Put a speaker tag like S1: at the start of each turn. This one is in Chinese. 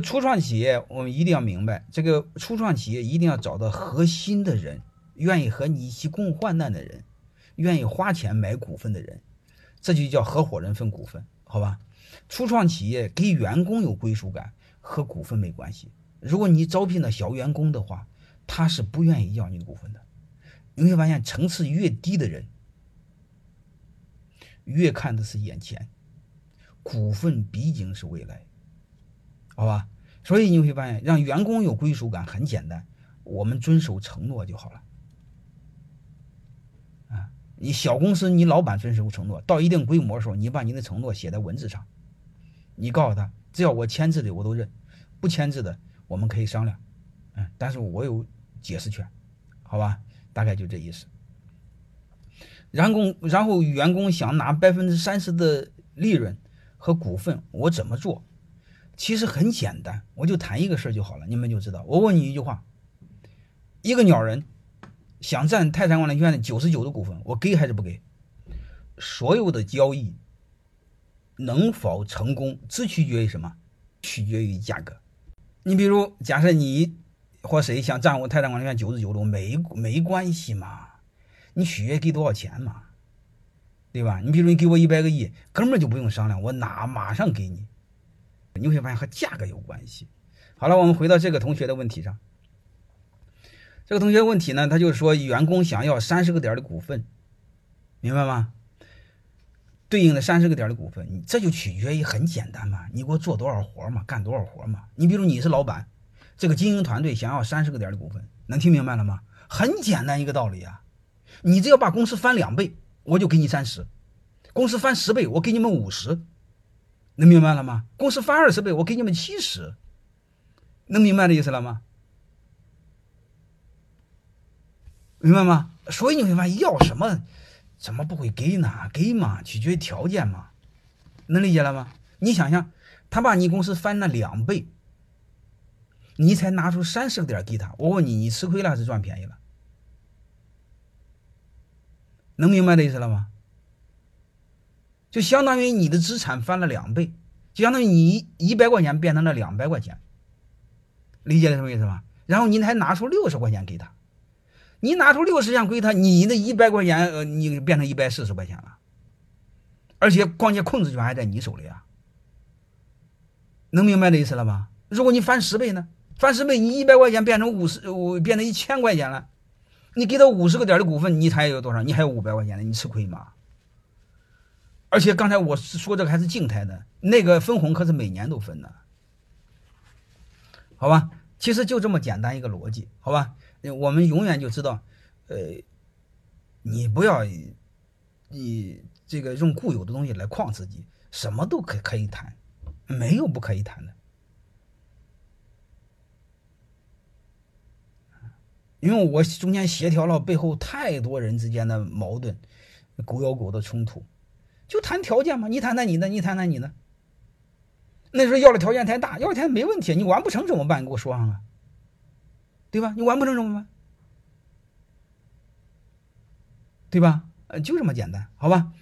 S1: 初创企业，我们一定要明白，这个初创企业一定要找到核心的人，愿意和你一起共患难的人，愿意花钱买股份的人，这就叫合伙人分股份，好吧？初创企业给员工有归属感和股份没关系。如果你招聘的小员工的话，他是不愿意要你的股份的。你会发现，层次越低的人，越看的是眼前，股份毕竟是未来。好吧，所以你会发现，让员工有归属感很简单，我们遵守承诺就好了。啊，你小公司，你老板遵守承诺，到一定规模的时候，你把你的承诺写在文字上，你告诉他，只要我签字的我都认，不签字的我们可以商量，嗯，但是我有解释权，好吧，大概就这意思。员工，然后员工想拿百分之三十的利润和股份，我怎么做？其实很简单，我就谈一个事儿就好了，你们就知道。我问你一句话：一个鸟人想占泰山管理学院的九十九的股份，我给还是不给？所有的交易能否成功，只取决于什么？取决于价格。你比如，假设你或谁想占我泰山管理学院九十九的，没没关系嘛？你取决于给多少钱嘛？对吧？你比如你给我一百个亿，根本就不用商量，我哪马上给你。你会发现和价格有关系。好了，我们回到这个同学的问题上。这个同学问题呢，他就是说员工想要三十个点的股份，明白吗？对应的三十个点的股份，你这就取决于很简单嘛，你给我做多少活嘛，干多少活嘛。你比如你是老板，这个经营团队想要三十个点的股份，能听明白了吗？很简单一个道理啊，你只要把公司翻两倍，我就给你三十；公司翻十倍，我给你们五十。能明白了吗？公司翻二十倍，我给你们七十，能明白的意思了吗？明白吗？所以你会发现，要什么，怎么不会给呢？给嘛，取决于条件嘛，能理解了吗？你想想，他把你公司翻了两倍，你才拿出三十个点给他，我问你，你吃亏了还是赚便宜了？能明白的意思了吗？就相当于你的资产翻了两倍，就相当于你一百块钱变成了两百块钱，理解了什么意思吗？然后你还拿出六十块钱给他，你拿出六十块钱给他，你的一百块钱呃，你变成一百四十块钱了，而且关键控制权还在你手里啊，能明白这意思了吧？如果你翻十倍呢？翻十倍，你一百块钱变成五十，我变成一千块钱了，你给他五十个点的股份，你才有多少？你还有五百块钱呢，你吃亏吗？而且刚才我说这个还是静态的，那个分红可是每年都分的，好吧？其实就这么简单一个逻辑，好吧？我们永远就知道，呃，你不要你这个用固有的东西来框自己，什么都可可以谈，没有不可以谈的，因为我中间协调了背后太多人之间的矛盾，狗咬狗的冲突。就谈条件嘛，你谈谈你的，你谈谈你的。那时候要的条件太大，要的条件没问题，你完不成怎么办？你给我说上啊，对吧？你完不成怎么办？对吧？呃，就这么简单，好吧？